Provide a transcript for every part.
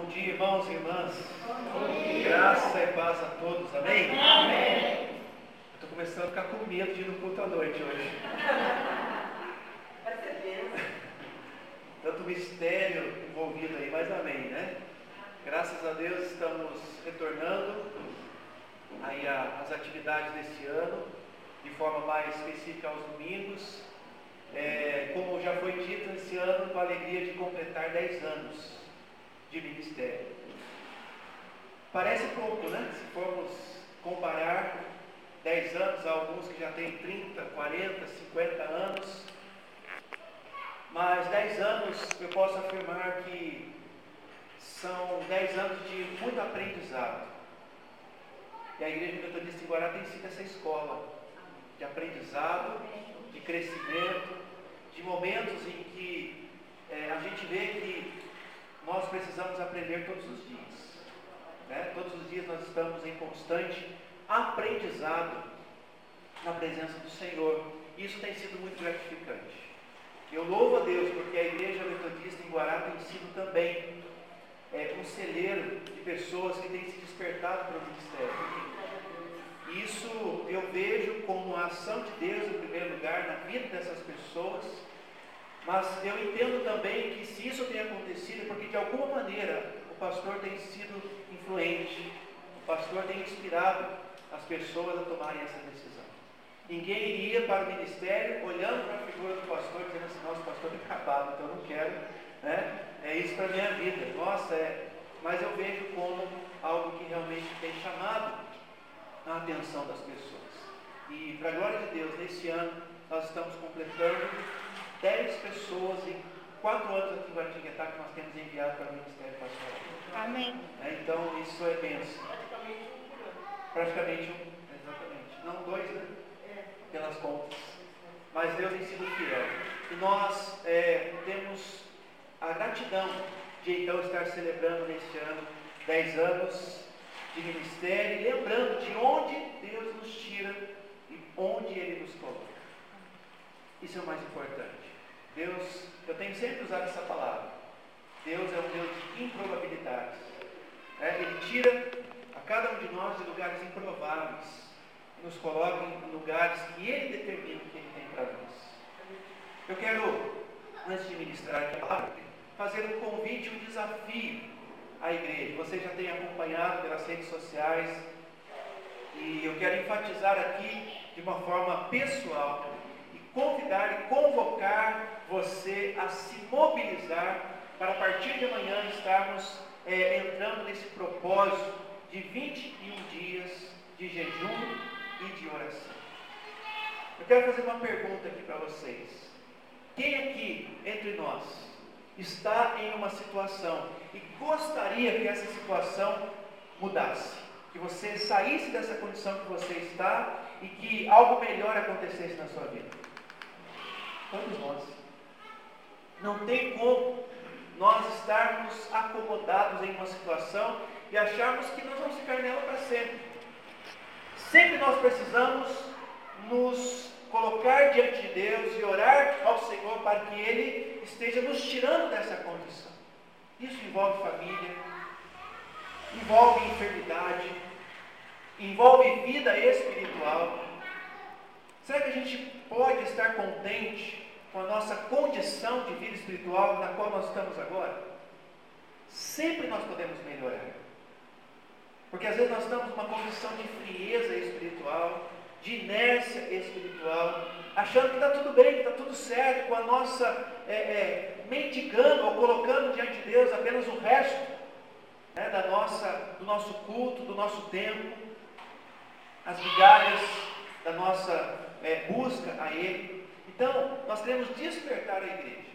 Bom dia, irmãos e irmãs. Graça e paz a todos. Amém? Amém. Estou começando a ficar com medo de ir no culto à noite hoje. Tanto mistério envolvido aí, mas amém, né? Graças a Deus estamos retornando aí às atividades desse ano, de forma mais específica aos domingos. É, como já foi dito esse ano, com a alegria de completar 10 anos de ministério. Parece pouco, né? Se formos comparar 10 anos a alguns que já têm 30, 40, 50 anos. Mas 10 anos eu posso afirmar que são 10 anos de muito aprendizado. E a Igreja Metodista em Guará tem sido essa escola de aprendizado, de crescimento, de momentos em que é, a gente vê que nós precisamos aprender todos os dias. Né? Todos os dias nós estamos em constante aprendizado na presença do Senhor. Isso tem sido muito gratificante. Eu louvo a Deus porque a Igreja Metodista em Guará tem sido também é, um celeiro de pessoas que têm se despertado para o ministério. Isso eu vejo como a ação de Deus em primeiro lugar na vida dessas pessoas mas eu entendo também que se isso tem acontecido é porque de alguma maneira o pastor tem sido influente, o pastor tem inspirado as pessoas a tomarem essa decisão. Ninguém iria para o ministério olhando para a figura do pastor dizendo assim, nosso pastor é acabado, então eu não quero, né? É isso para a minha vida. Nossa, é. Mas eu vejo como algo que realmente tem chamado a atenção das pessoas. E para a glória de Deus, nesse ano nós estamos completando 10 pessoas em quatro anos aqui em Guaratinguetá que nós temos enviado para o Ministério Pastoral. Amém. É, então, isso é bênção. Praticamente um. Exatamente. Não dois, né? Pelas contas. Mas Deus tem sido fiel. E nós é, temos a gratidão de então estar celebrando neste ano 10 anos de ministério, lembrando de onde Deus nos tira e onde Ele nos coloca. Isso é o mais importante. Deus, eu tenho sempre usado essa palavra. Deus é um Deus de improbabilidades. É, ele tira a cada um de nós de lugares improváveis e nos coloca em lugares que Ele determina que Ele tem para nós. Eu quero, antes de ministrar a palavra, fazer um convite, um desafio à igreja. Você já tem acompanhado pelas redes sociais e eu quero enfatizar aqui de uma forma pessoal convidar e convocar se mobilizar para a partir de amanhã estarmos é, entrando nesse propósito de 21 dias de jejum e de oração. Eu quero fazer uma pergunta aqui para vocês. Quem aqui entre nós está em uma situação e gostaria que essa situação mudasse? Que você saísse dessa condição que você está e que algo melhor acontecesse na sua vida? Todos nós. Não tem como nós estarmos acomodados em uma situação e acharmos que nós vamos ficar nela para sempre. Sempre nós precisamos nos colocar diante de Deus e orar ao Senhor para que Ele esteja nos tirando dessa condição. Isso envolve família, envolve enfermidade, envolve vida espiritual. Será que a gente pode estar contente com a nossa condição de vida espiritual na qual nós estamos agora? Sempre nós podemos melhorar. Porque às vezes nós estamos numa condição de frieza espiritual, de inércia espiritual, achando que está tudo bem, que está tudo certo, com a nossa é, é, mendigando ou colocando diante de Deus apenas o resto né, da nossa, do nosso culto, do nosso tempo, as migalhas da nossa é, busca a Ele. Então, nós queremos despertar a igreja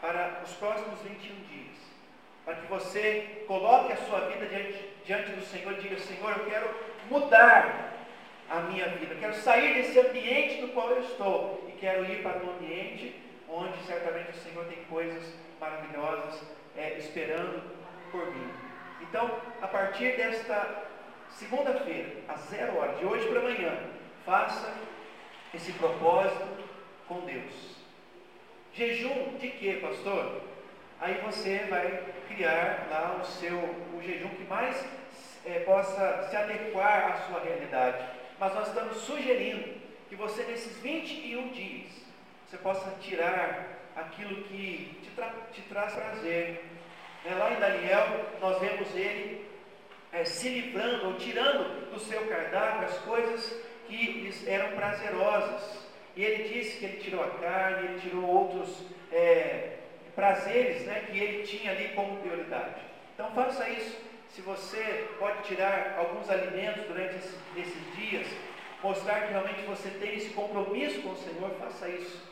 para os próximos 21 dias, para que você coloque a sua vida diante, diante do Senhor e diga: Senhor, eu quero mudar a minha vida, eu quero sair desse ambiente no qual eu estou e quero ir para um ambiente onde certamente o Senhor tem coisas maravilhosas é, esperando por mim. Então, a partir desta segunda-feira, às zero hora, de hoje para amanhã, faça esse propósito com Deus. Jejum de quê, pastor? aí você vai criar lá o seu o jejum que mais é, possa se adequar à sua realidade. Mas nós estamos sugerindo que você nesses 21 dias você possa tirar aquilo que te, tra te traz prazer. É, lá em Daniel nós vemos ele é, se livrando ou tirando do seu cardápio as coisas que eram prazerosas. E ele disse que ele tirou a carne, ele tirou outros é, prazeres né, que ele tinha ali como prioridade. Então faça isso. Se você pode tirar alguns alimentos durante esses, esses dias, mostrar que realmente você tem esse compromisso com o Senhor, faça isso.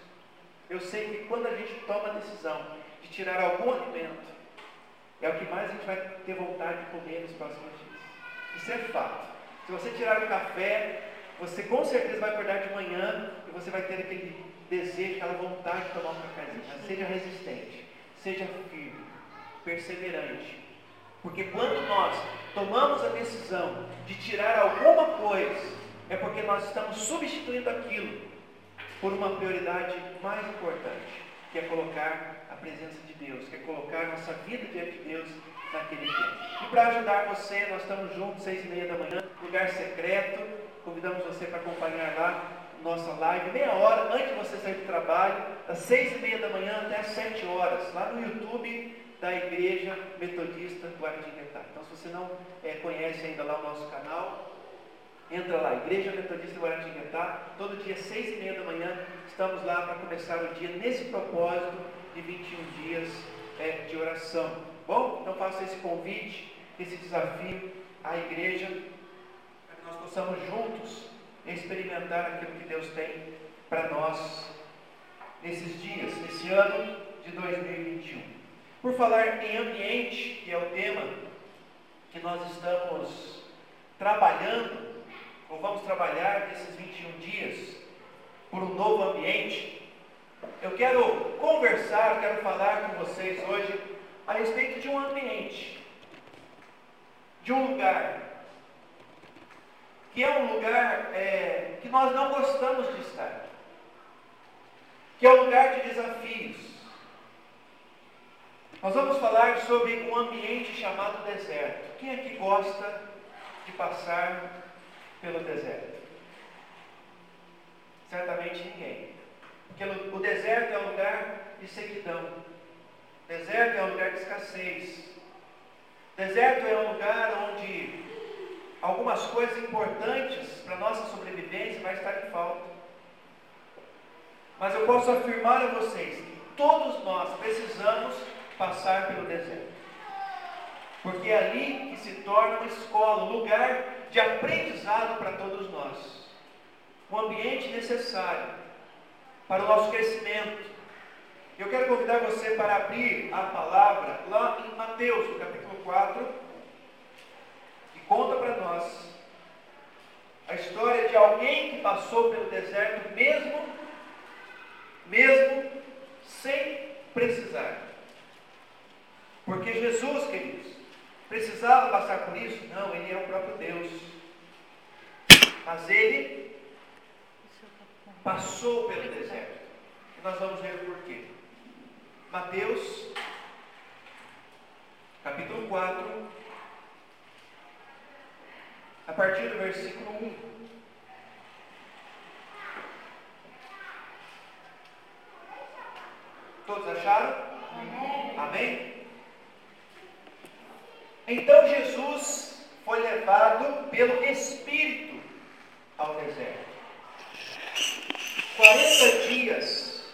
Eu sei que quando a gente toma a decisão de tirar algum alimento, é o que mais a gente vai ter vontade de comer nos próximos dias. Isso é fato. Se você tirar o café, você com certeza vai acordar de manhã e você vai ter aquele desejo, aquela vontade de tomar um cafezinho. Mas seja resistente, seja firme, perseverante. Porque quando nós tomamos a decisão de tirar alguma coisa, é porque nós estamos substituindo aquilo por uma prioridade mais importante, que é colocar a presença de Deus, que é colocar nossa vida diante de Deus naquele dia. E para ajudar você, nós estamos juntos, seis e meia da manhã, lugar secreto. Convidamos você para acompanhar lá nossa live, meia hora antes de você sair do trabalho, das seis e meia da manhã até as sete horas, lá no YouTube da Igreja Metodista Guaratinguetá. Então, se você não é, conhece ainda lá o nosso canal, entra lá, Igreja Metodista Guaratinguetá, todo dia seis e meia da manhã, estamos lá para começar o dia nesse propósito de 21 dias é, de oração. Bom, então faço esse convite, esse desafio à igreja, nós possamos juntos experimentar aquilo que Deus tem para nós nesses dias, nesse ano de 2021. Por falar em ambiente, que é o tema que nós estamos trabalhando, ou vamos trabalhar nesses 21 dias, por um novo ambiente, eu quero conversar, quero falar com vocês hoje a respeito de um ambiente, de um lugar, que é um lugar é, que nós não gostamos de estar, que é um lugar de desafios. Nós vamos falar sobre um ambiente chamado deserto. Quem aqui gosta de passar pelo deserto? Certamente ninguém. Porque o deserto é um lugar de sequidão. O deserto é um lugar de escassez. O deserto é um lugar onde algumas coisas importantes para a nossa sobrevivência vai estar em falta. Mas eu posso afirmar a vocês que todos nós precisamos passar pelo deserto. Porque é ali que se torna uma escola, um lugar de aprendizado para todos nós. Um ambiente necessário para o nosso crescimento. Eu quero convidar você para abrir a palavra lá em Mateus, no capítulo 4, conta para nós a história de alguém que passou pelo deserto mesmo, mesmo sem precisar. Porque Jesus, queridos, precisava passar por isso? Não, ele é o próprio Deus. Mas ele passou pelo deserto. E nós vamos ver o porquê. Mateus, capítulo 4, a partir do versículo 1. Todos acharam? Amém. Amém? Então Jesus foi levado pelo Espírito ao deserto. 40 dias.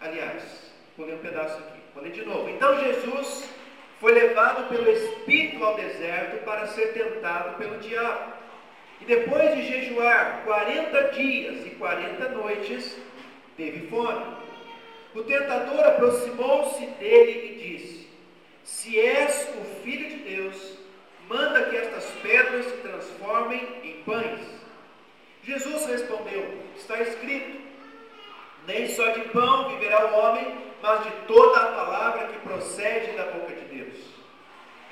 Aliás, vou ler um pedaço aqui. Vou ler de novo. Então Jesus foi levado pelo Espírito ao deserto para ser tentado pelo diabo. E depois de jejuar 40 dias e 40 noites, teve fome. O tentador aproximou-se dele e disse: Se és o filho de Deus, manda que estas pedras se transformem em pães. Jesus respondeu: Está escrito: Nem só de pão viverá o homem, mas de toda a palavra que procede da boca.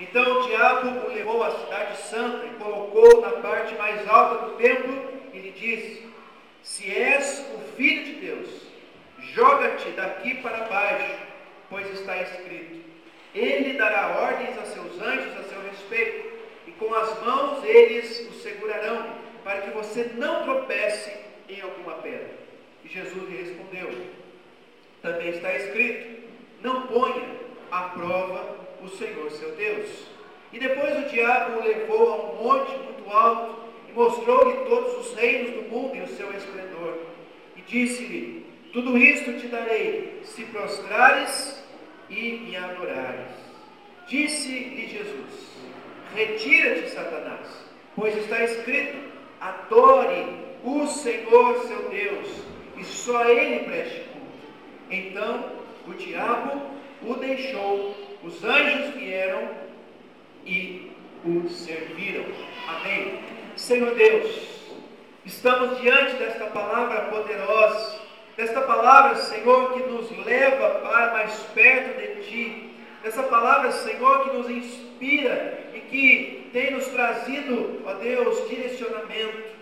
Então o diabo o levou à cidade santa e colocou na parte mais alta do templo e lhe disse: Se és o filho de Deus, joga-te daqui para baixo, pois está escrito: Ele dará ordens a seus anjos a seu respeito, e com as mãos eles o segurarão, para que você não tropece em alguma pedra. E Jesus lhe respondeu: Também está escrito: Não ponha à prova o Senhor seu Deus. E depois o diabo o levou a um monte muito alto e mostrou-lhe todos os reinos do mundo e o seu esplendor. E disse-lhe: Tudo isto te darei, se prostrares e me adorares. Disse-lhe Jesus: Retira-te, Satanás, pois está escrito: Adore o Senhor seu Deus, e só ele preste culto. Então o diabo o deixou, os anjos vieram e o serviram. Amém. Senhor Deus, estamos diante desta palavra poderosa, desta palavra, Senhor, que nos leva para mais perto de Ti, dessa palavra, Senhor, que nos inspira e que tem nos trazido, ó Deus, direcionamento.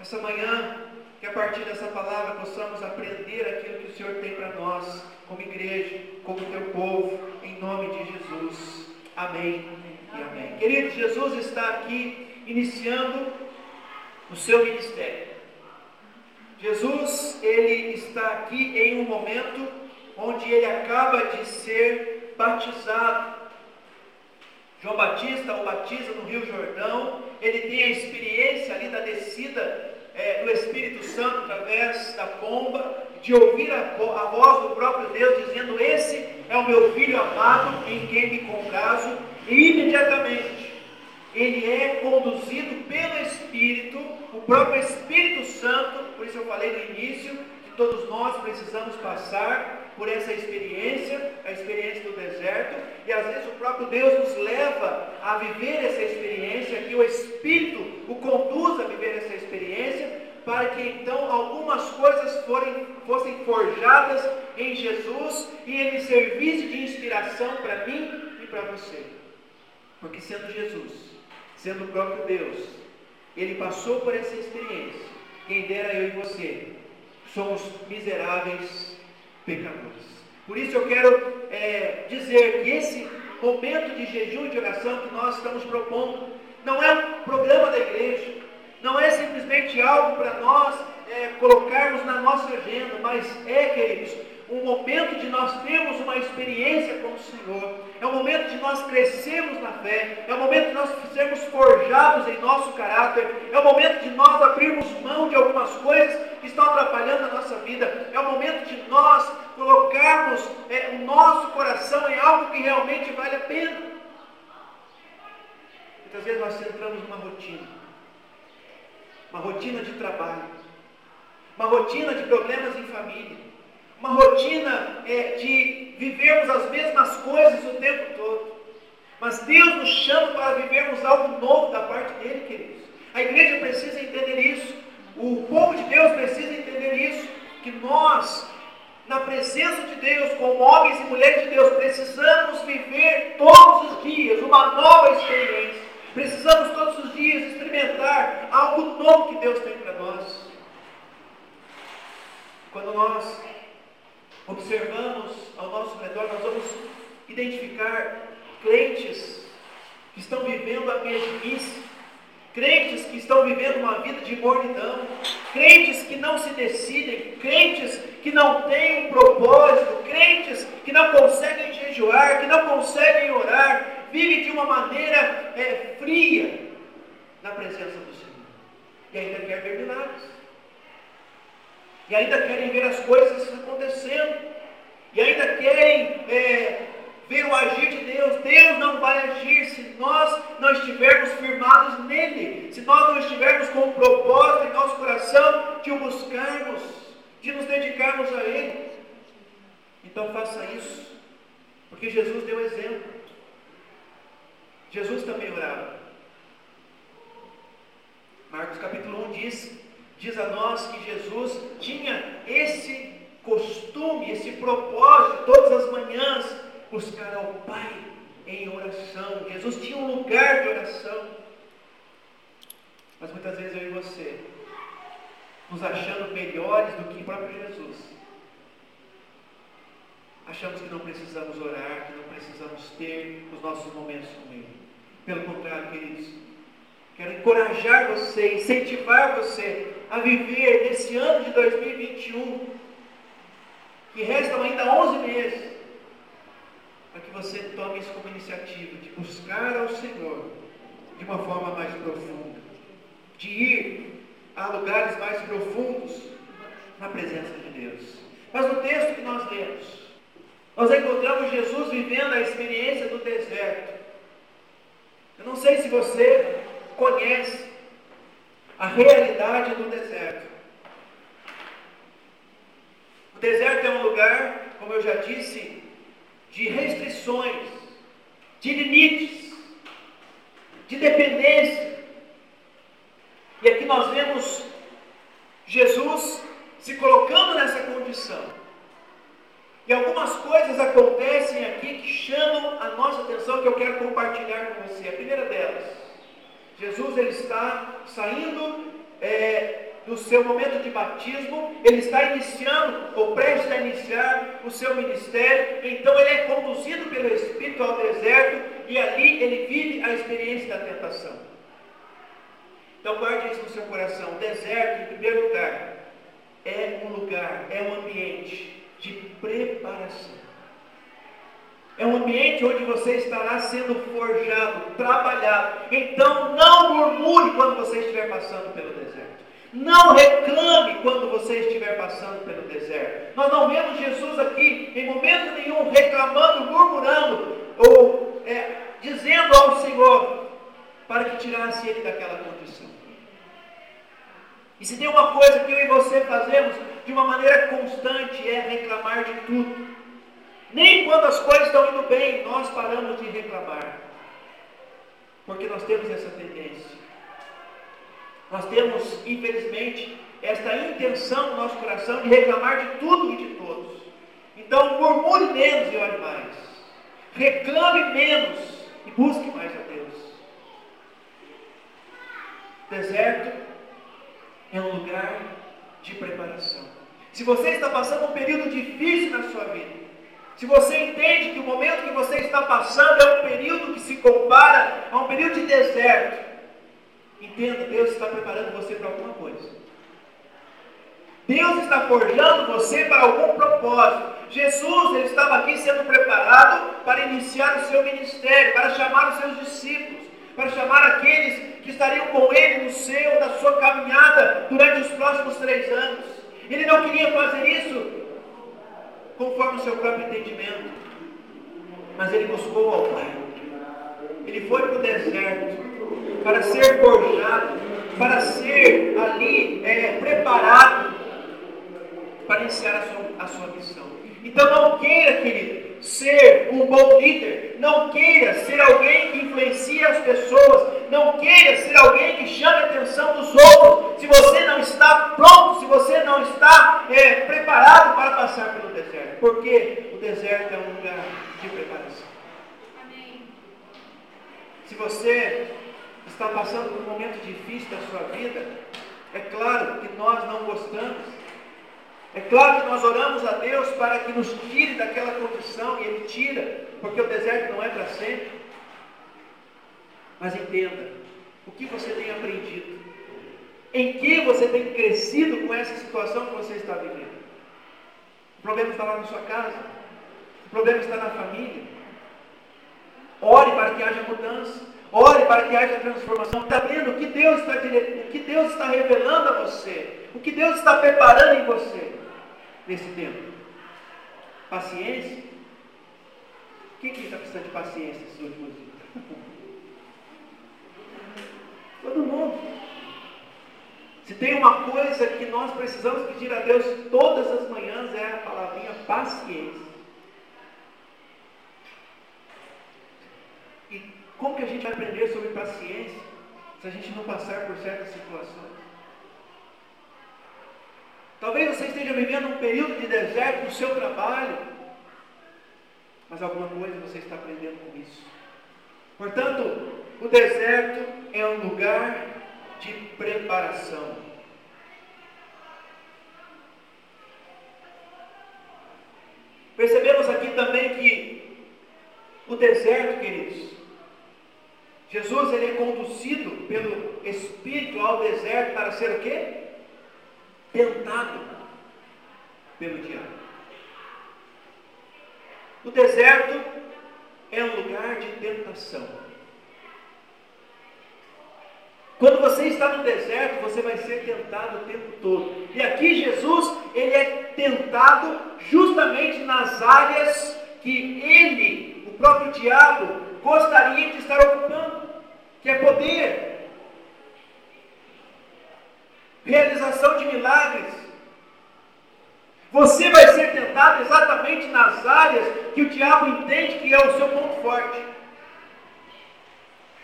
Essa manhã, que a partir dessa palavra possamos aprender aquilo que o Senhor tem para nós, como igreja, como teu povo, em nome de Jesus. Amém e amém. Queridos, Jesus está aqui iniciando o seu ministério. Jesus, ele está aqui em um momento onde ele acaba de ser batizado. João Batista o batiza no Rio Jordão, ele tem a experiência ali da descida é, do Espírito Santo através da pomba, de ouvir a, a, voz do próprio Deus dizendo: Esse é o meu filho amado em quem me comprazo, e imediatamente ele é conduzido pelo Espírito, o próprio Espírito Santo, por isso eu falei no início, que todos nós precisamos passar por essa experiência, a experiência do deserto, e às vezes o próprio Deus nos leva a viver essa experiência, que o Espírito o conduz a viver essa experiência, para que então algumas coisas forem, fossem forjadas em Jesus e ele servisse de inspiração para mim e para você. Porque sendo Jesus, sendo o próprio Deus, ele passou por essa experiência. Quem dera eu e você, somos miseráveis pecadores. Por isso eu quero é, dizer que esse momento de jejum e de oração que nós estamos propondo não é um programa da igreja, não é simplesmente algo para nós é, colocarmos na nossa agenda, mas é, queridos, um momento de nós termos uma experiência com o Senhor, é um momento de nós crescermos na fé, é um momento de nós sermos forjados em nosso caráter, é um momento de nós abrirmos mão de algumas coisas que estão atrapalhando a nossa vida, é um momento de nós colocarmos é, o nosso coração em algo que realmente vale a pena. Muitas vezes nós entramos numa rotina, uma rotina de trabalho, uma rotina de problemas em família uma rotina é, de vivermos as mesmas coisas o tempo todo. Mas Deus nos chama para vivermos algo novo da parte dele, queridos. A igreja precisa entender isso. O povo de Deus precisa entender isso. Que nós, na presença de Deus, como homens e mulheres de Deus, precisamos viver todos os dias uma nova experiência. Precisamos todos os dias experimentar algo novo que Deus tem para nós. Quando nós observamos ao nosso redor, nós vamos identificar crentes que estão vivendo a mesmice, crentes que estão vivendo uma vida de mornidão, crentes que não se decidem, crentes que não têm um propósito, crentes que não conseguem jejuar, que não conseguem orar, vivem de uma maneira é, fria na presença do Senhor. E ainda quer ver milagres. E ainda querem ver as coisas acontecendo. E ainda querem é, ver o agir de Deus. Deus não vai agir se nós não estivermos firmados nele. Se nós não estivermos com o propósito em nosso coração de o buscarmos, de nos dedicarmos a Ele. Então faça isso. Porque Jesus deu exemplo. Jesus também orava. Marcos capítulo 1 diz diz a nós que Jesus tinha esse costume, esse propósito, todas as manhãs, buscar ao Pai em oração. Jesus tinha um lugar de oração. Mas muitas vezes eu e você, nos achando melhores do que o próprio Jesus, achamos que não precisamos orar, que não precisamos ter os nossos momentos com Ele. Pelo contrário, queridos, quero encorajar você, incentivar você a viver nesse ano de 2021, que restam ainda 11 meses, para que você tome isso como iniciativa de buscar ao Senhor de uma forma mais profunda, de ir a lugares mais profundos na presença de Deus. Mas no texto que nós lemos, nós encontramos Jesus vivendo a experiência do deserto. Eu não sei se você conhece a realidade do deserto. O deserto é um lugar, como eu já disse, de restrições, de limites, de dependência. E aqui nós vemos Jesus se colocando nessa condição. E algumas coisas acontecem aqui que chamam a nossa atenção, que eu quero compartilhar com você. A primeira delas, Jesus ele está saindo é, do seu momento de batismo, ele está iniciando, ou prestes a iniciar o seu ministério, então ele é conduzido pelo Espírito ao deserto e ali ele vive a experiência da tentação. Então guarde isso no seu coração. O deserto, em primeiro lugar, é um lugar, é um ambiente de preparação. É um ambiente onde você estará sendo forjado, trabalhado. Então não murmure quando você estiver passando pelo deserto. Não reclame quando você estiver passando pelo deserto. Nós não vemos Jesus aqui em momento nenhum reclamando, murmurando ou é, dizendo ao Senhor para que tirasse ele daquela condição. E se tem uma coisa que eu e você fazemos de uma maneira constante é reclamar de tudo. Nem quando as coisas estão indo bem, nós paramos de reclamar. Porque nós temos essa tendência. Nós temos, infelizmente, esta intenção no nosso coração de reclamar de tudo e de todos. Então, murmure menos e ore mais. Reclame menos e busque mais a Deus. Deserto é um lugar de preparação. Se você está passando um período difícil na sua vida, se você entende que o momento que você está passando é um período que se compara a um período de deserto, entenda, Deus está preparando você para alguma coisa. Deus está forjando você para algum propósito. Jesus ele estava aqui sendo preparado para iniciar o seu ministério, para chamar os seus discípulos, para chamar aqueles que estariam com ele no seu, na sua caminhada durante os próximos três anos. Ele não queria fazer isso conforme o seu próprio entendimento, mas ele buscou ao Pai. Ele foi para o deserto para ser forjado, para ser ali é, preparado para iniciar a sua, a sua missão. Então não queira, querido, ser um bom líder. Não queira ser alguém que influencia as pessoas. Não queira ser alguém que chame a atenção dos outros. Se você não está pronto, se você não está é, preparado para passar pelo deserto. Porque o deserto é um lugar de preparação. Amém. Se você está passando por um momento difícil da sua vida, é claro que nós não gostamos é claro que nós oramos a Deus para que nos tire daquela condição, e Ele tira, porque o deserto não é para sempre. Mas entenda, o que você tem aprendido? Em que você tem crescido com essa situação que você está vivendo? O problema está lá na sua casa, o problema está na família. Ore para que haja mudança, ore para que haja transformação. Está vendo o que Deus está, o que Deus está revelando a você, o que Deus está preparando em você nesse tempo? Paciência? Quem que está precisando de paciência últimos dias? Todo mundo. Se tem uma coisa que nós precisamos pedir a Deus todas as manhãs é a palavrinha paciência. E como que a gente vai aprender sobre paciência se a gente não passar por certas situações? Talvez você esteja vivendo um período de deserto no seu trabalho, mas alguma coisa você está aprendendo com isso. Portanto, o deserto é um lugar de preparação. Percebemos aqui também que o deserto, queridos, Jesus ele é conduzido pelo Espírito ao deserto para ser o quê? Tentado pelo diabo. O deserto é um lugar de tentação. Quando você está no deserto, você vai ser tentado o tempo todo. E aqui Jesus, ele é tentado justamente nas áreas que ele, o próprio diabo, gostaria de estar ocupando, que é poder, realização de milagres. Você vai ser tentado exatamente nas áreas que o diabo entende que é o seu ponto forte.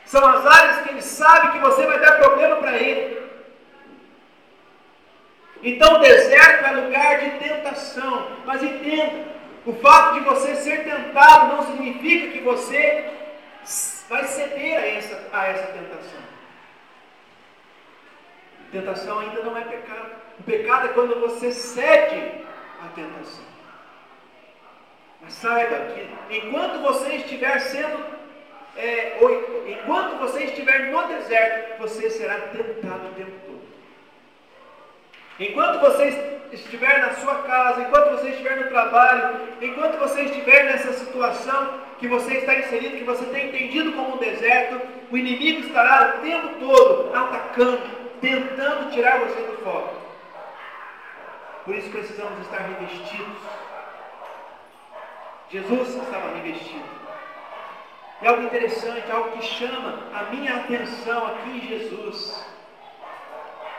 São as áreas que ele sabe que você vai dar problema para ele. Então o deserto é lugar de tentação. Mas entenda, o fato de você ser tentado não significa que você vai ceder a essa, a essa tentação. Tentação ainda não é pecado. O pecado é quando você cede à tentação. Mas saiba que enquanto você estiver sendo é, enquanto você estiver no deserto, você será tentado o tempo todo. Enquanto você estiver na sua casa, enquanto você estiver no trabalho, enquanto você estiver nessa situação que você está inserido, que você tem entendido como um deserto, o inimigo estará o tempo todo atacando, tentando tirar você do foco. Por isso precisamos estar revestidos. Jesus estava revestido. E algo interessante, algo que chama a minha atenção aqui em Jesus,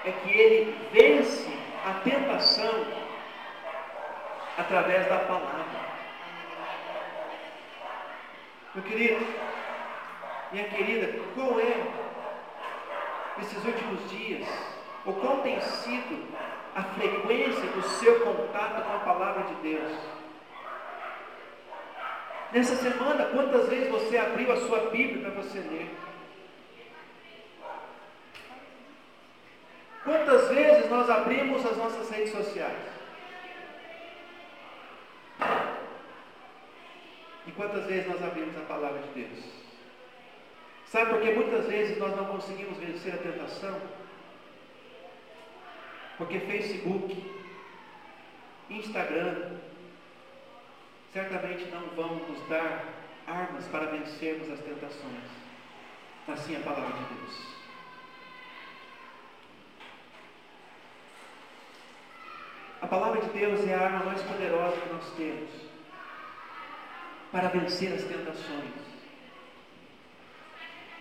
é que ele vence a tentação através da palavra. Meu querido, minha querida, qual é, nesses últimos dias, ou qual tem sido a frequência do seu contato com a palavra de Deus? Nessa semana, quantas vezes você abriu a sua Bíblia para você ler? Quantas vezes nós abrimos as nossas redes sociais? E quantas vezes nós abrimos a palavra de Deus? Sabe por que muitas vezes nós não conseguimos vencer a tentação? Porque Facebook, Instagram, certamente não vão nos dar armas para vencermos as tentações. Assim é a palavra de Deus. A palavra de Deus é a arma mais poderosa que nós temos para vencer as tentações.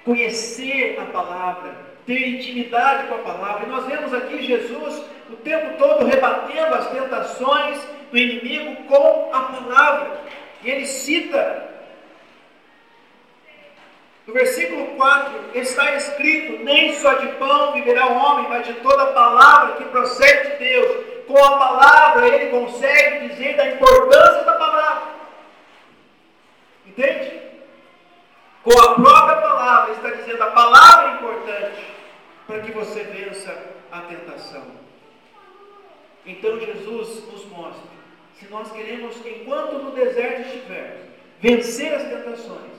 Conhecer a palavra, ter intimidade com a palavra. E nós vemos aqui Jesus o tempo todo rebatendo as tentações do inimigo com a palavra. E ele cita, no versículo 4, está escrito: Nem só de pão viverá o homem, mas de toda palavra que procede de Deus. Com a palavra ele consegue dizer da importância da palavra. Entende? Com a própria palavra, ele está dizendo a palavra é importante para que você vença a tentação. Então Jesus nos mostra se nós queremos, enquanto no deserto estivermos, vencer as tentações,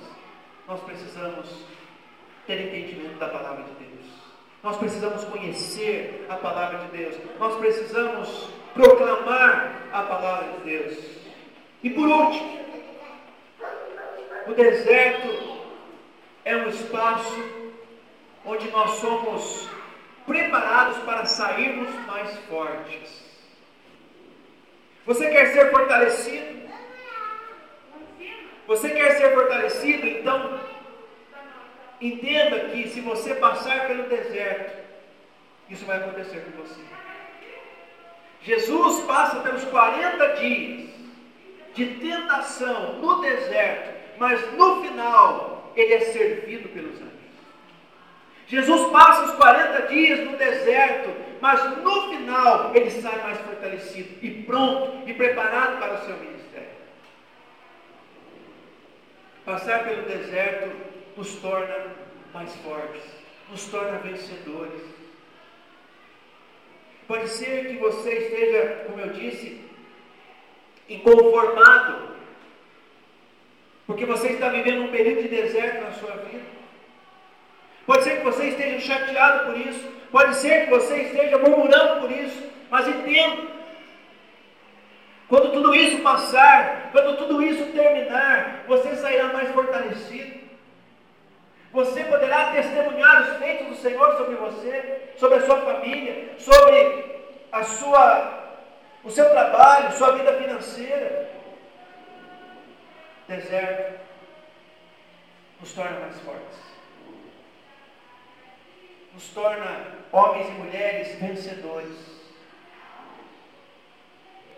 nós precisamos ter entendimento da palavra de Deus. Nós precisamos conhecer a palavra de Deus. Nós precisamos proclamar a palavra de Deus. E por último, o deserto é um espaço onde nós somos preparados para sairmos mais fortes. Você quer ser fortalecido? Você quer ser fortalecido? Então, entenda que se você passar pelo deserto, isso vai acontecer com você. Jesus passa pelos 40 dias de tentação no deserto, mas no final ele é servido pelos anjos. Jesus passa os 40 dias no deserto, mas no final ele sai mais fortalecido e pronto e preparado para o seu ministério. Passar pelo deserto nos torna mais fortes, nos torna vencedores. Pode ser que você esteja, como eu disse, inconformado, porque você está vivendo um período de deserto na sua vida. Pode ser que você esteja chateado por isso, pode ser que você esteja murmurando por isso, mas entenda. Quando tudo isso passar, quando tudo isso terminar, você sairá mais fortalecido. Você poderá testemunhar os feitos do Senhor sobre você, sobre a sua família, sobre a sua, o seu trabalho, sua vida financeira. Deserto nos torna mais fortes, nos torna homens e mulheres vencedores.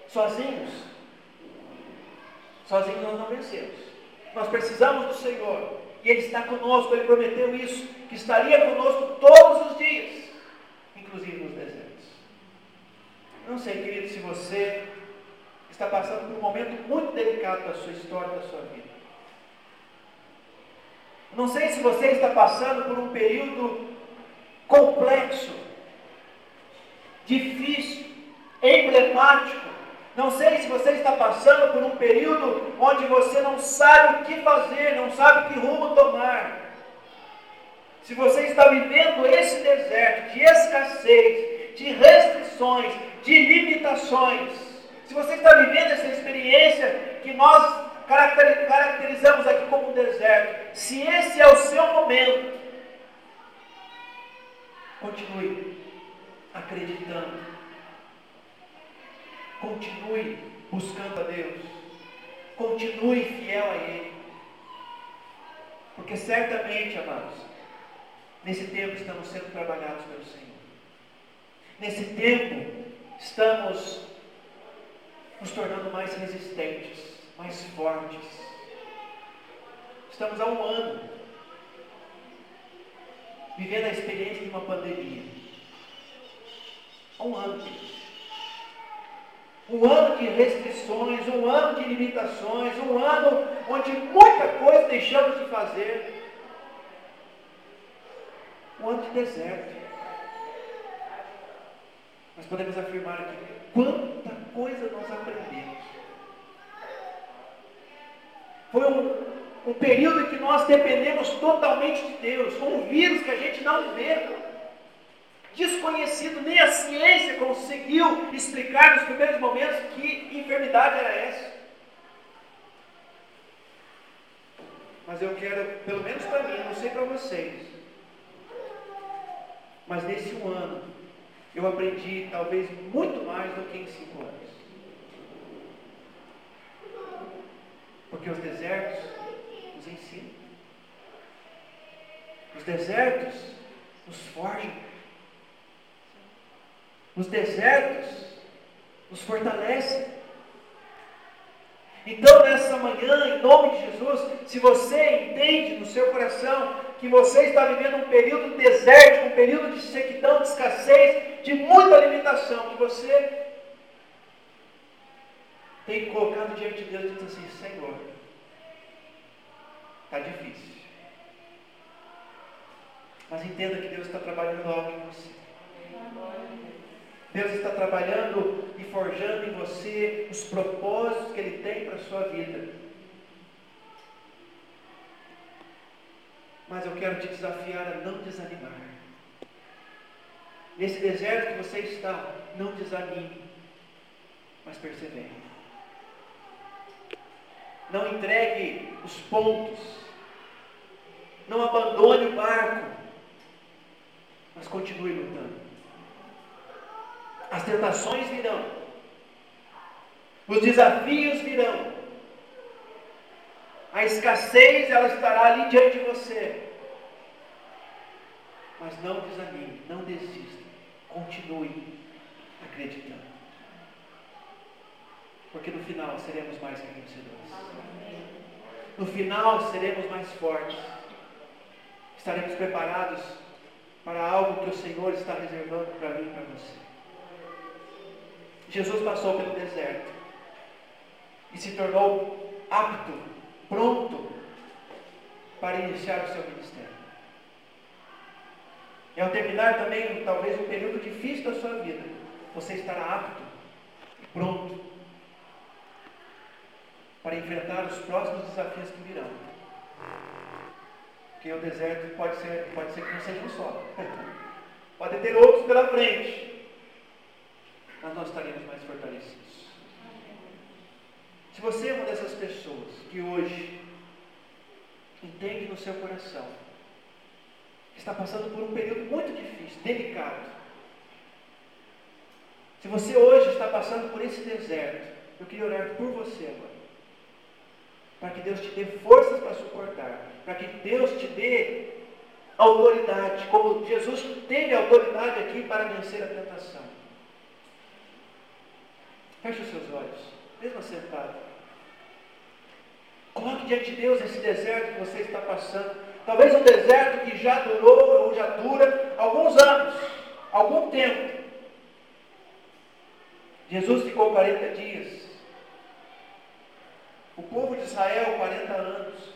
Sozinhos, sozinhos nós não vencemos. Nós precisamos do Senhor. E Ele está conosco, Ele prometeu isso, que estaria conosco todos os dias, inclusive nos desertos. Não sei, querido, se você está passando por um momento muito delicado da sua história, da sua vida. Não sei se você está passando por um período complexo, difícil, emblemático, não sei se você está passando por um período onde você não sabe o que fazer, não sabe que rumo tomar. Se você está vivendo esse deserto de escassez, de restrições, de limitações, se você está vivendo essa experiência que nós caracterizamos aqui como um deserto, se esse é o seu momento, continue acreditando Continue buscando a Deus. Continue fiel a Ele. Porque certamente, amados, nesse tempo estamos sendo trabalhados pelo Senhor. Nesse tempo estamos nos tornando mais resistentes, mais fortes. Estamos há um ano vivendo a experiência de uma pandemia. Um ano, um ano de restrições, um ano de limitações, um ano onde muita coisa deixamos de fazer. Um ano de deserto. Nós podemos afirmar aqui quanta coisa nós aprendemos. Foi um, um período em que nós dependemos totalmente de Deus, um vírus que a gente não vê desconhecido, nem a ciência conseguiu explicar nos primeiros momentos que enfermidade era essa. Mas eu quero, pelo menos para mim, não sei para vocês, mas nesse um ano, eu aprendi talvez muito mais do que em cinco anos. Porque os desertos nos ensinam. Os desertos nos forjam. Os desertos nos fortalecem. Então, nessa manhã, em nome de Jesus, se você entende no seu coração que você está vivendo um período desértico, um período de sequidão, de escassez, de muita limitação, que você tem colocado diante de Deus e diz assim: Senhor, está difícil. Mas entenda que Deus está trabalhando algo em você. Deus está trabalhando e forjando em você os propósitos que Ele tem para a sua vida. Mas eu quero te desafiar a não desanimar. Nesse deserto que você está, não desanime, mas persevere. Não entregue os pontos. Não abandone o barco, mas continue lutando. As tentações virão. Os desafios virão. A escassez ela estará ali diante de você. Mas não desanime, não desista. Continue acreditando. Porque no final seremos mais que vencedores. No final seremos mais fortes. Estaremos preparados para algo que o Senhor está reservando para mim e para você. Jesus passou pelo deserto e se tornou apto, pronto para iniciar o seu ministério. E ao terminar também, talvez, um período difícil da sua vida, você estará apto, pronto para enfrentar os próximos desafios que virão. Porque o deserto pode ser, pode ser que não seja um só. pode ter outros pela frente. Mas nós estaremos mais fortalecidos. Se você é uma dessas pessoas que hoje entende no seu coração que está passando por um período muito difícil, delicado. Se você hoje está passando por esse deserto, eu queria orar por você agora. Para que Deus te dê forças para suportar. Para que Deus te dê autoridade, como Jesus teve autoridade aqui para vencer a tentação. Feche os seus olhos, mesmo sentado. Coloque diante de Deus esse deserto que você está passando. Talvez um deserto que já durou ou já dura alguns anos, algum tempo. Jesus ficou 40 dias. O povo de Israel, 40 anos.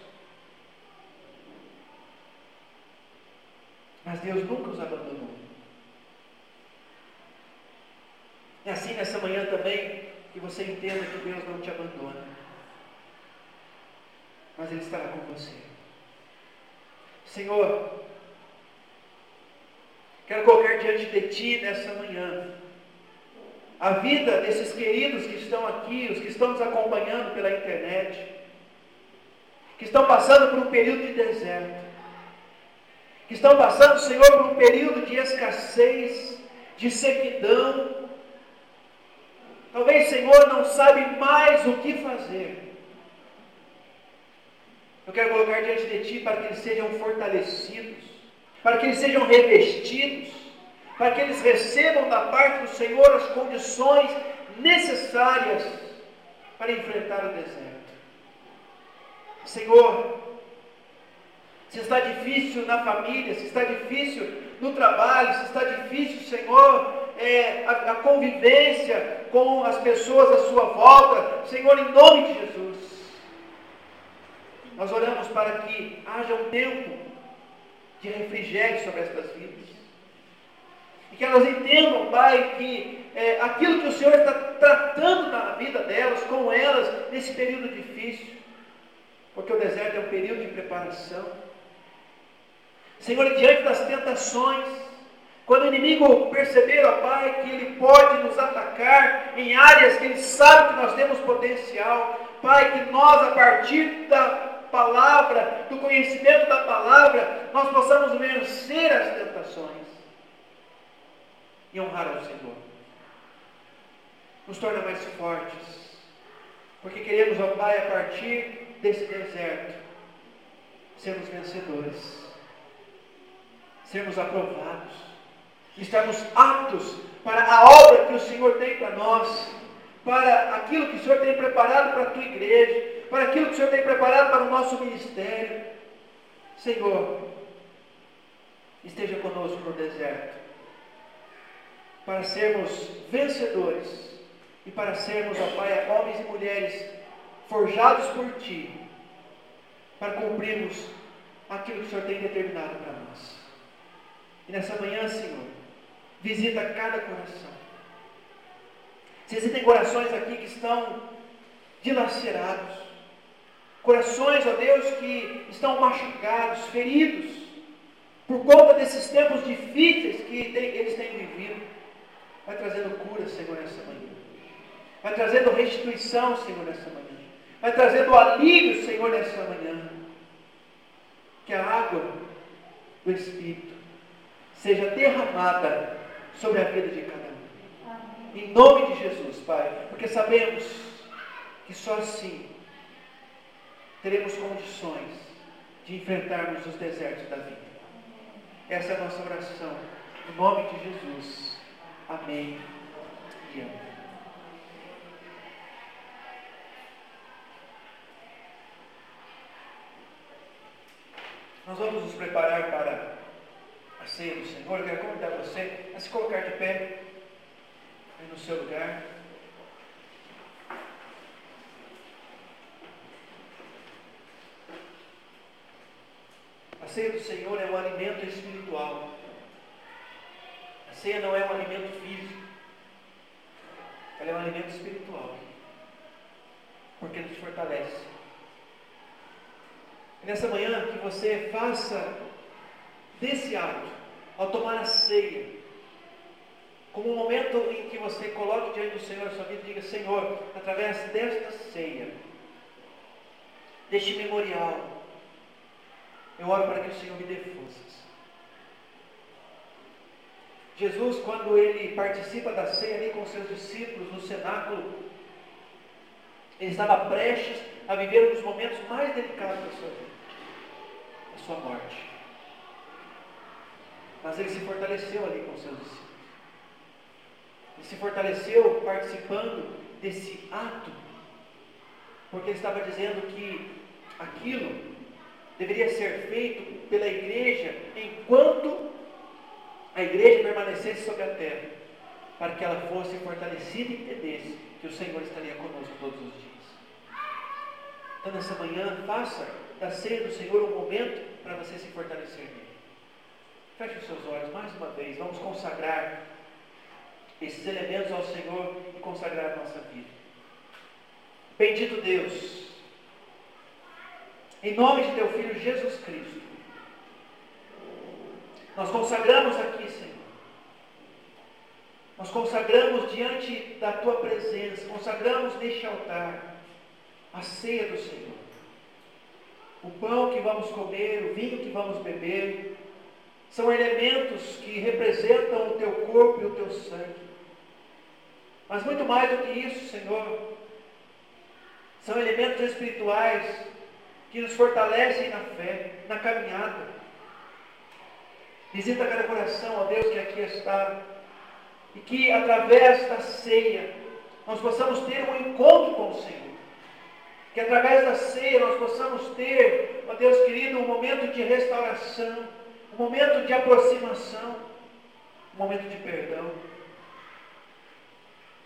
Mas Deus nunca os abandonou. E assim nessa manhã também, que você entenda que Deus não te abandona. Mas Ele estará com você. Senhor, quero colocar diante de Ti nessa manhã a vida desses queridos que estão aqui, os que estão nos acompanhando pela internet, que estão passando por um período de deserto, que estão passando, Senhor, por um período de escassez, de sequidão. Talvez, Senhor, não sabe mais o que fazer. Eu quero colocar diante de Ti para que eles sejam fortalecidos, para que eles sejam revestidos, para que eles recebam da parte do Senhor as condições necessárias para enfrentar o deserto. Senhor, se está difícil na família, se está difícil no trabalho, se está difícil, Senhor, é, a, a convivência com as pessoas à sua volta, Senhor, em nome de Jesus, nós oramos para que haja um tempo de refrigério sobre estas vidas. E que elas entendam, Pai, que é, aquilo que o Senhor está tratando na vida delas, com elas, nesse período difícil, porque o deserto é um período de preparação. Senhor, diante das tentações, quando o inimigo perceber, ó Pai, que ele pode nos atacar em áreas que ele sabe que nós temos potencial, Pai, que nós, a partir da palavra, do conhecimento da palavra, nós possamos vencer as tentações e honrar ao Senhor. Nos torna mais fortes, porque queremos, ó Pai, a partir desse deserto, sermos vencedores, sermos aprovados, estarmos aptos para a obra que o Senhor tem para nós, para aquilo que o Senhor tem preparado para a tua igreja, para aquilo que o Senhor tem preparado para o nosso ministério. Senhor, esteja conosco no deserto para sermos vencedores e para sermos, ó Pai, homens e mulheres forjados por Ti, para cumprirmos aquilo que o Senhor tem determinado para nós. E nessa manhã, Senhor, visita cada coração. Se existem corações aqui que estão dilacerados, corações, ó Deus, que estão machucados, feridos, por conta desses tempos difíceis que eles têm vivido. Vai trazendo cura, Senhor, nessa manhã. Vai trazendo restituição, Senhor, nessa manhã. Vai trazendo alívio, Senhor, nessa manhã. Que a água do Espírito seja derramada sobre a vida de cada um. Em nome de Jesus, Pai. Porque sabemos que só assim teremos condições de enfrentarmos os desertos da vida. Essa é a nossa oração. Em nome de Jesus. Amém e amém. Nós vamos nos preparar para a ceia do Senhor. Eu quero convidar você a se colocar de pé no seu lugar. A ceia do Senhor é um alimento espiritual ceia não é um alimento físico, ela é um alimento espiritual. porque nos fortalece. E nessa manhã que você faça desse ato, ao tomar a ceia, como um momento em que você coloque diante do Senhor a sua vida e diga, Senhor, através desta ceia, deste memorial, eu oro para que o Senhor me dê forças. Jesus, quando ele participa da ceia ali com seus discípulos no cenáculo, ele estava prestes a viver um dos momentos mais delicados da sua vida, a sua morte. Mas ele se fortaleceu ali com seus discípulos. Ele se fortaleceu participando desse ato, porque ele estava dizendo que aquilo deveria ser feito pela igreja enquanto a igreja permanecesse sobre a terra, para que ela fosse fortalecida e entendesse que o Senhor estaria conosco todos os dias. Então, nessa manhã, faça da ceia do Senhor um momento para você se fortalecer nele. Feche os seus olhos mais uma vez, vamos consagrar esses elementos ao Senhor e consagrar a nossa vida. Bendito Deus, em nome de teu Filho Jesus Cristo, nós consagramos aqui, Senhor. Nós consagramos diante da tua presença, consagramos neste altar a ceia do Senhor. O pão que vamos comer, o vinho que vamos beber, são elementos que representam o teu corpo e o teu sangue. Mas muito mais do que isso, Senhor, são elementos espirituais que nos fortalecem na fé, na caminhada. Visita cada coração, ó Deus, que aqui está, e que através da ceia nós possamos ter um encontro com o Senhor. Que através da ceia nós possamos ter, ó Deus querido, um momento de restauração, um momento de aproximação, um momento de perdão.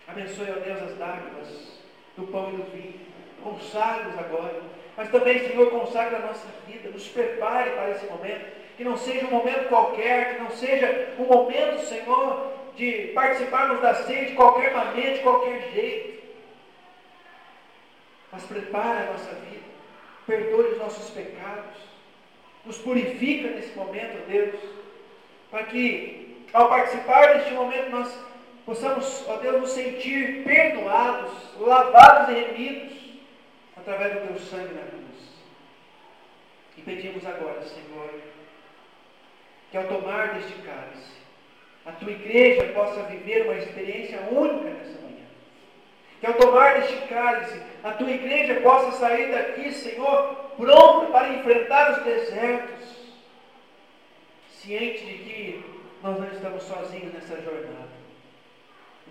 Abençoe, ó Deus, as dádivas do pão e do vinho. Consagre-os agora. Mas também, Senhor, consagre a nossa vida. Nos prepare para esse momento. Que não seja um momento qualquer, que não seja um momento, Senhor, de participarmos da ceia de qualquer maneira, de qualquer jeito. Mas prepare a nossa vida. Perdoe os nossos pecados. Nos purifica nesse momento, Deus. Para que, ao participar deste momento, nós possamos, ó Deus, nos sentir perdoados, lavados e remidos através do teu sangue na cruz. E pedimos agora, Senhor, que ao tomar deste cálice, a tua igreja possa viver uma experiência única nessa manhã. Que ao tomar deste cálice, a tua igreja possa sair daqui, Senhor, pronta para enfrentar os desertos, ciente de que nós não estamos sozinhos nessa jornada.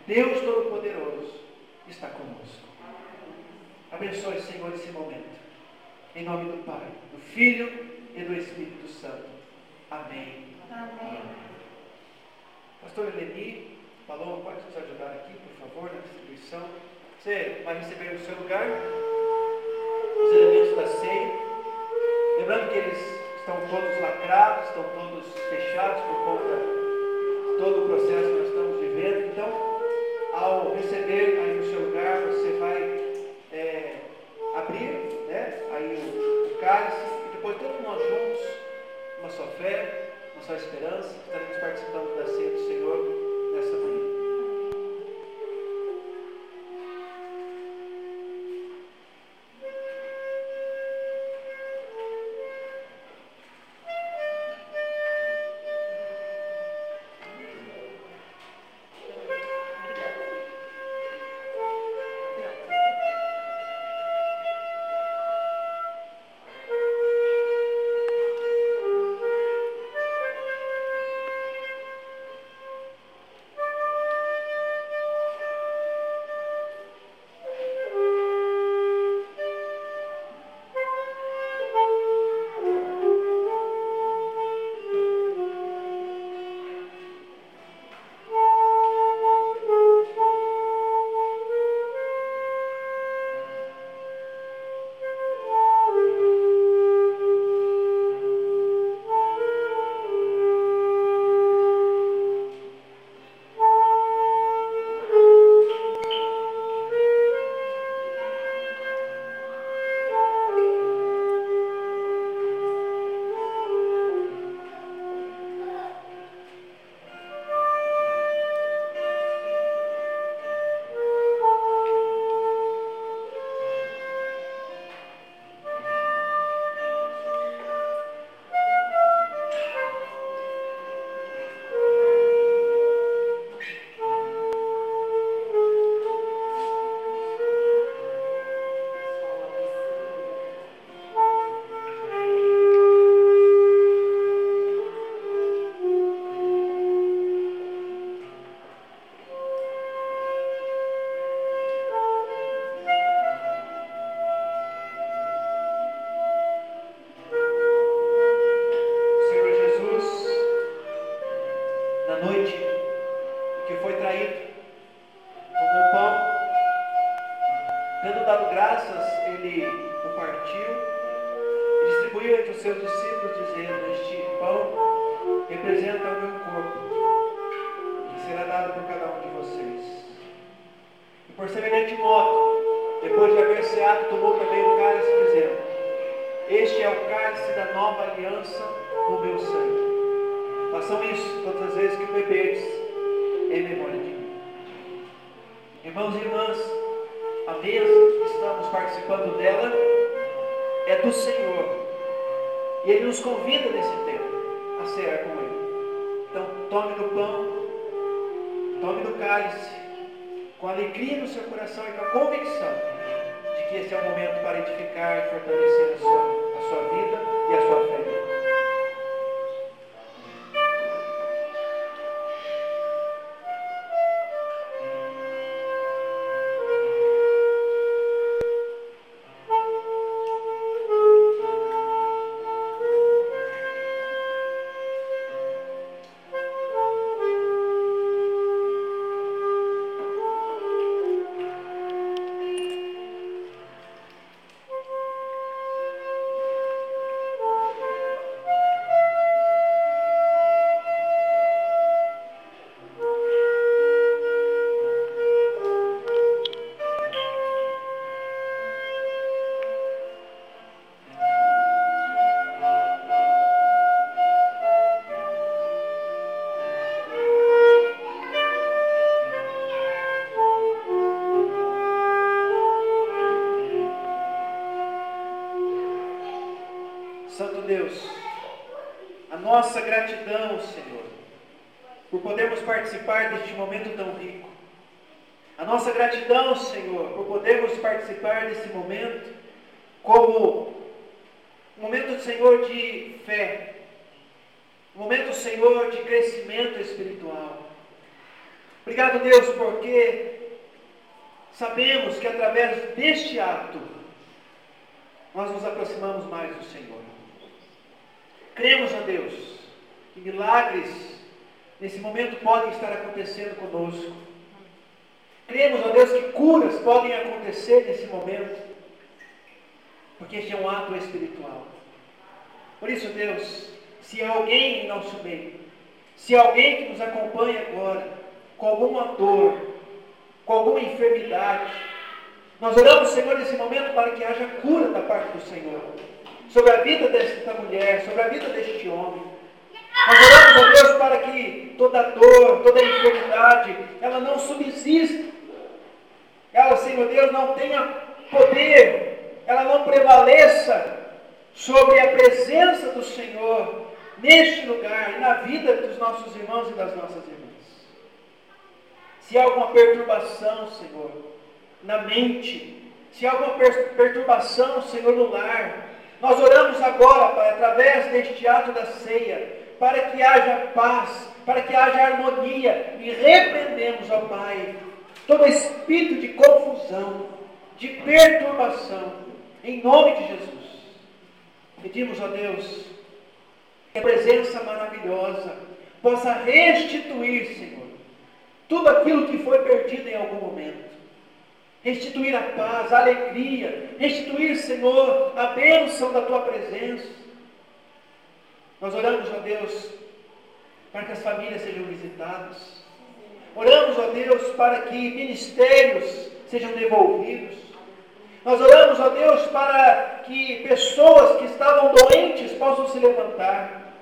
Deus Todo-Poderoso está conosco. Abençoe, Senhor, esse momento. Em nome do Pai, do Filho e do Espírito Santo. Amém. Amém. Pastor Eleni, Paloma, pode nos ajudar aqui, por favor, na distribuição. Você vai receber no seu lugar os elementos da ceia. Lembrando que eles estão todos lacrados, estão todos fechados por conta de todo o processo que nós estamos vivendo. Então, ao receber aí no seu lugar, você vai é, abrir né, aí o, o cálice e depois todos nós juntos, uma só fé, uma só esperança, estaremos participando da ceia do Senhor nessa manhã. Discípulos, dizendo: Este pão representa o meu corpo, que será dado por cada um de vocês. E por semelhante modo, depois de haver ceado, tomou também o cálice, dizendo: Este é o cálice da nova aliança no meu sangue. Façam isso todas as vezes que beberes em memória de mim. Irmãos e irmãs, a mesa que estamos participando dela é do Senhor. E Ele nos convida nesse tempo a cear com Ele. Então, tome do pão, tome do cálice, com alegria no seu coração e com a convicção de que esse é o momento para edificar e fortalecer a sua, a sua vida e a sua fé. Participar deste momento tão rico. A nossa gratidão, Senhor, por podermos participar desse momento como um momento, Senhor, de fé, um momento, Senhor, de crescimento espiritual. Obrigado, Deus, porque sabemos que através deste ato nós nos aproximamos mais do Senhor. Cremos, a Deus, que milagres nesse momento podem estar acontecendo conosco. Cremos, ó Deus, que curas podem acontecer nesse momento, porque este é um ato espiritual. Por isso, Deus, se alguém em nosso meio, se alguém que nos acompanha agora, com alguma dor, com alguma enfermidade, nós oramos, Senhor, nesse momento para que haja cura da parte do Senhor, sobre a vida desta mulher, sobre a vida deste homem. Nós oramos a Deus para que toda dor, toda enfermidade, ela não subsista. Ela, Senhor Deus, não tenha poder, ela não prevaleça sobre a presença do Senhor neste lugar e na vida dos nossos irmãos e das nossas irmãs. Se há alguma perturbação, Senhor, na mente, se há alguma perturbação, Senhor, no lar, nós oramos agora, Pai, através deste ato da ceia, para que haja paz, para que haja harmonia, e repreendemos, ó Pai, todo espírito de confusão, de perturbação, em nome de Jesus. Pedimos, ó Deus, que a presença maravilhosa possa restituir, Senhor, tudo aquilo que foi perdido em algum momento. Restituir a paz, a alegria, restituir, Senhor, a bênção da tua presença nós oramos, ó Deus, para que as famílias sejam visitadas. Oramos, ó Deus, para que ministérios sejam devolvidos. Nós oramos, ó Deus, para que pessoas que estavam doentes possam se levantar.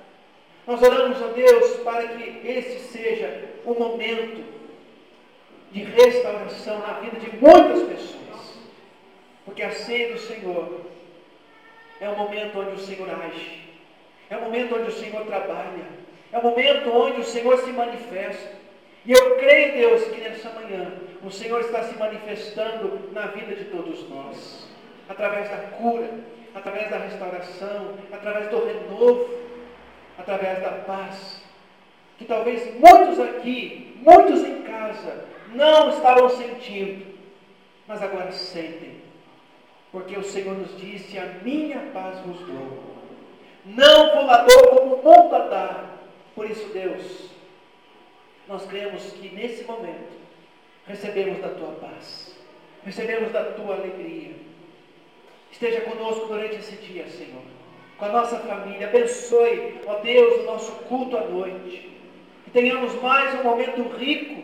Nós oramos, ó Deus, para que esse seja o momento de restauração na vida de muitas pessoas. Porque a ceia do Senhor é o momento onde o Senhor age. É o momento onde o Senhor trabalha. É o momento onde o Senhor se manifesta. E eu creio, Deus, que nessa manhã o Senhor está se manifestando na vida de todos nós. Através da cura, através da restauração, através do renovo, através da paz. Que talvez muitos aqui, muitos em casa, não estavam sentindo, mas agora sentem. Porque o Senhor nos disse: A minha paz vos dou não volador como o mundo dar. Por isso, Deus, nós cremos que nesse momento recebemos da tua paz, recebemos da tua alegria. Esteja conosco durante esse dia, Senhor. com a nossa família. Abençoe, ó Deus, o nosso culto à noite. Que tenhamos mais um momento rico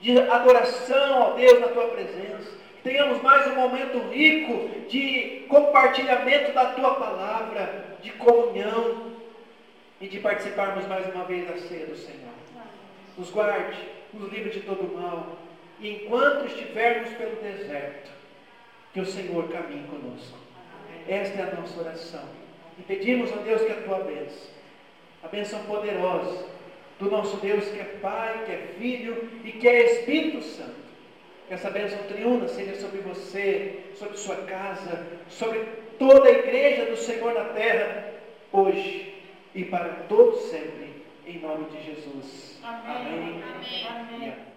de adoração, ó Deus, na tua presença. Tenhamos mais um momento rico de compartilhamento da tua palavra, de comunhão e de participarmos mais uma vez da ceia do Senhor. Nos guarde, nos livre de todo mal. E enquanto estivermos pelo deserto, que o Senhor caminhe conosco. Esta é a nossa oração. E pedimos a Deus que a tua bênção, a bênção poderosa do nosso Deus que é Pai, que é Filho e que é Espírito Santo. Que essa bênção triuna seja sobre você, sobre sua casa, sobre toda a igreja do Senhor na terra, hoje e para todos sempre, em nome de Jesus. Amém. Amém. Amém. Amém.